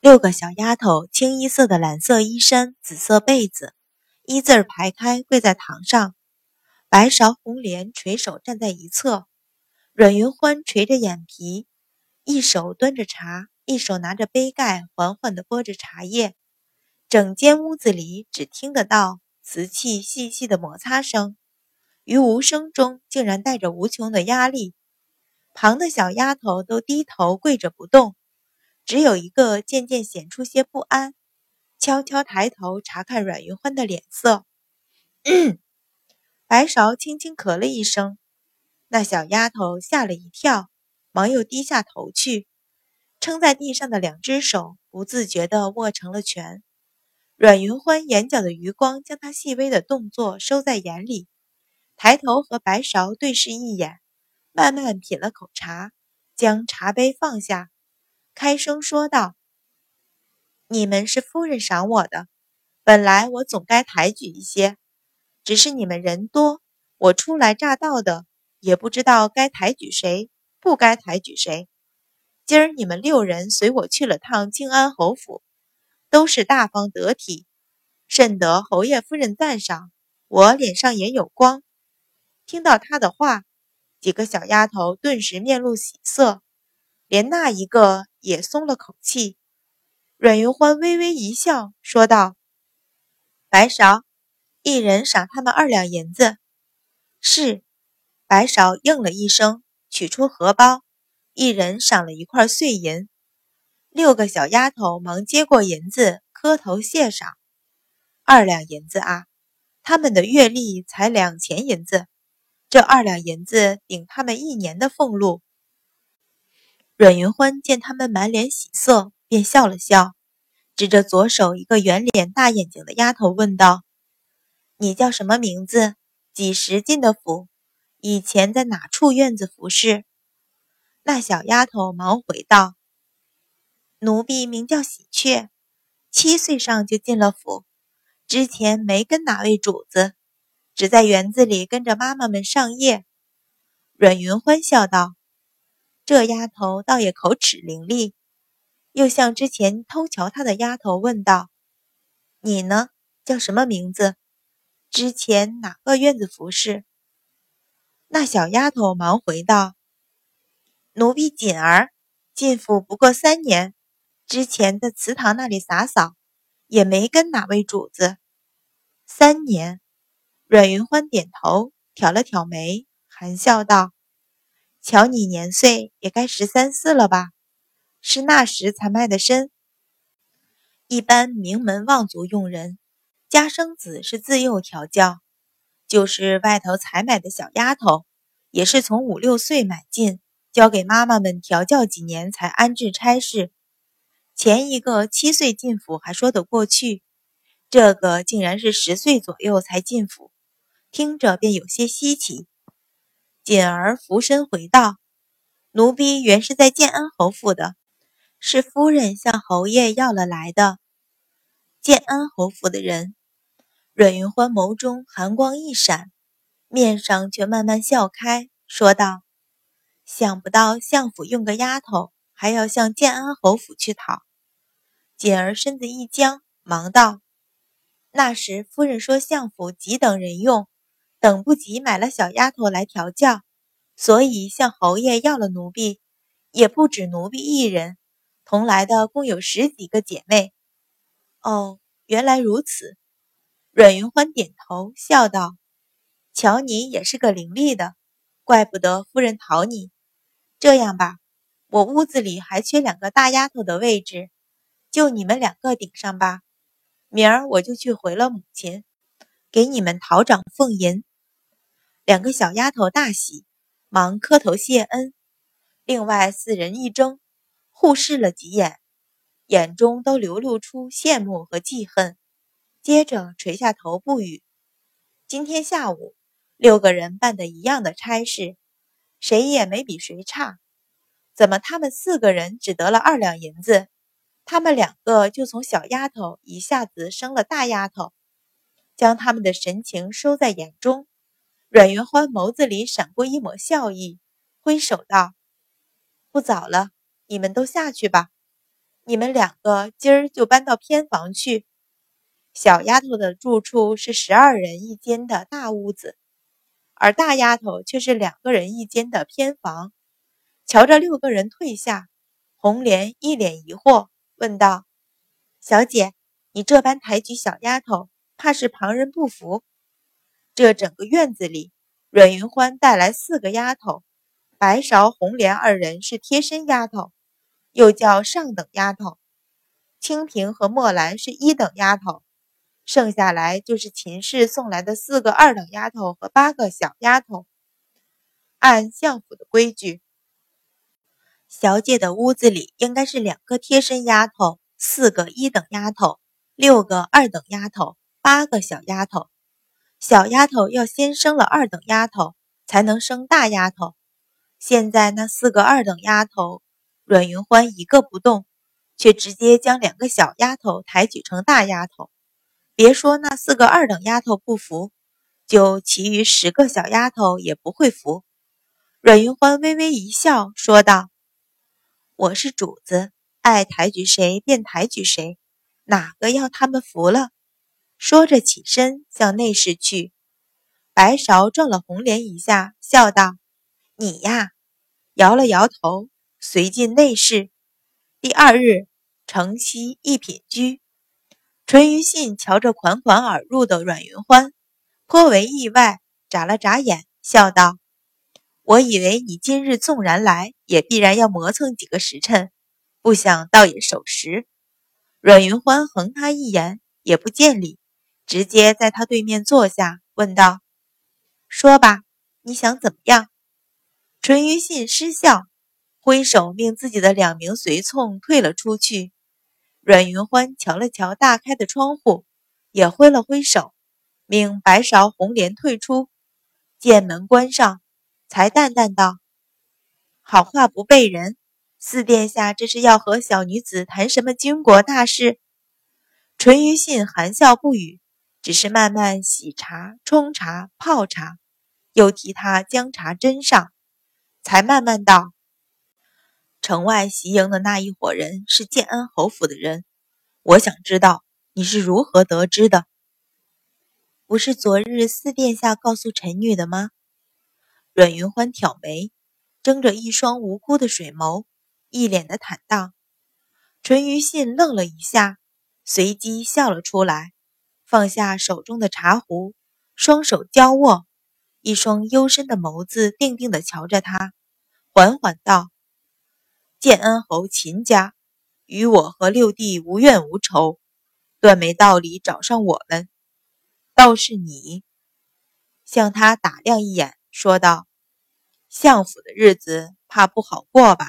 六个小丫头，清一色的蓝色衣衫，紫色被子，一字儿排开跪在堂上。白芍、红莲垂手站在一侧，阮云欢垂着眼皮，一手端着茶，一手拿着杯盖，缓缓地拨着茶叶。整间屋子里只听得到瓷器细细的摩擦声，于无声中竟然带着无穷的压力。旁的小丫头都低头跪着不动，只有一个渐渐显出些不安，悄悄抬头查看阮云欢的脸色。白芍轻轻咳了一声，那小丫头吓了一跳，忙又低下头去，撑在地上的两只手不自觉地握成了拳。阮云欢眼角的余光将她细微的动作收在眼里，抬头和白芍对视一眼，慢慢品了口茶，将茶杯放下，开声说道：“你们是夫人赏我的，本来我总该抬举一些。”只是你们人多，我初来乍到的，也不知道该抬举谁，不该抬举谁。今儿你们六人随我去了趟静安侯府，都是大方得体，甚得侯爷夫人赞赏，我脸上也有光。听到他的话，几个小丫头顿时面露喜色，连那一个也松了口气。阮云欢微微一笑，说道：“白芍。”一人赏他们二两银子。是，白芍应了一声，取出荷包，一人赏了一块碎银。六个小丫头忙接过银子，磕头谢赏。二两银子啊，他们的月例才两钱银子，这二两银子顶他们一年的俸禄。阮云欢见他们满脸喜色，便笑了笑，指着左手一个圆脸大眼睛的丫头问道。你叫什么名字？几时进的府？以前在哪处院子服侍？那小丫头忙回道：“奴婢名叫喜鹊，七岁上就进了府，之前没跟哪位主子，只在园子里跟着妈妈们上夜。”阮云欢笑道：“这丫头倒也口齿伶俐。”又向之前偷瞧她的丫头问道：“你呢？叫什么名字？”之前哪个院子服侍？那小丫头忙回道：“奴婢锦儿进府不过三年，之前在祠堂那里洒扫，也没跟哪位主子。”三年，阮云欢点头，挑了挑眉，含笑道：“瞧你年岁也该十三四了吧？是那时才卖的身。一般名门望族用人。”家生子是自幼调教，就是外头采买的小丫头，也是从五六岁买进，交给妈妈们调教几年才安置差事。前一个七岁进府还说得过去，这个竟然是十岁左右才进府，听着便有些稀奇。锦儿俯身回道：“奴婢原是在建安侯府的，是夫人向侯爷要了来的。建安侯府的人。”阮云欢眸中寒光一闪，面上却慢慢笑开，说道：“想不到相府用个丫头，还要向建安侯府去讨。”锦儿身子一僵，忙道：“那时夫人说相府急等人用，等不及买了小丫头来调教，所以向侯爷要了奴婢，也不止奴婢一人，同来的共有十几个姐妹。”哦，原来如此。阮云欢点头笑道：“瞧你也是个伶俐的，怪不得夫人讨你。这样吧，我屋子里还缺两个大丫头的位置，就你们两个顶上吧。明儿我就去回了母亲，给你们讨掌俸银。”两个小丫头大喜，忙磕头谢恩。另外四人一怔，互视了几眼，眼中都流露出羡慕和记恨。接着垂下头不语。今天下午，六个人办的一样的差事，谁也没比谁差。怎么他们四个人只得了二两银子，他们两个就从小丫头一下子升了大丫头？将他们的神情收在眼中，阮云欢眸子里闪过一抹笑意，挥手道：“不早了，你们都下去吧。你们两个今儿就搬到偏房去。小丫头的住处是十二人一间的大屋子，而大丫头却是两个人一间的偏房。瞧着六个人退下，红莲一脸疑惑，问道：“小姐，你这般抬举小丫头，怕是旁人不服？”这整个院子里，阮云欢带来四个丫头，白芍、红莲二人是贴身丫头，又叫上等丫头；清平和墨兰是一等丫头，剩下来就是秦氏送来的四个二等丫头和八个小丫头。按相府的规矩。小姐的屋子里应该是两个贴身丫头，四个一等丫头，六个二等丫头，八个小丫头。小丫头要先生了二等丫头，才能生大丫头。现在那四个二等丫头，阮云欢一个不动，却直接将两个小丫头抬举成大丫头。别说那四个二等丫头不服，就其余十个小丫头也不会服。阮云欢微微一笑，说道。我是主子，爱抬举谁便抬举谁，哪个要他们服了？说着起身向内室去。白芍撞了红莲一下，笑道：“你呀！”摇了摇头，随进内室。第二日，城西一品居，淳于信瞧着款款而入的阮云欢，颇为意外，眨了眨眼，笑道。我以为你今日纵然来，也必然要磨蹭几个时辰，不想倒也守时。阮云欢横他一眼，也不见礼，直接在他对面坐下，问道：“说吧，你想怎么样？”淳于信失笑，挥手命自己的两名随从退了出去。阮云欢瞧了瞧大开的窗户，也挥了挥手，命白芍、红莲退出，见门关上。才淡淡道：“好话不背人，四殿下这是要和小女子谈什么军国大事？”淳于信含笑不语，只是慢慢洗茶、冲茶、泡茶，又替他将茶斟上，才慢慢道：“城外袭营的那一伙人是建安侯府的人，我想知道你是如何得知的？不是昨日四殿下告诉臣女的吗？”阮云欢挑眉，睁着一双无辜的水眸，一脸的坦荡。淳于信愣了一下，随即笑了出来，放下手中的茶壶，双手交握，一双幽深的眸子定定地瞧着他，缓缓道：“建安侯秦家与我和六弟无怨无仇，断没道理找上我们。倒是你。”向他打量一眼，说道。相府的日子怕不好过吧？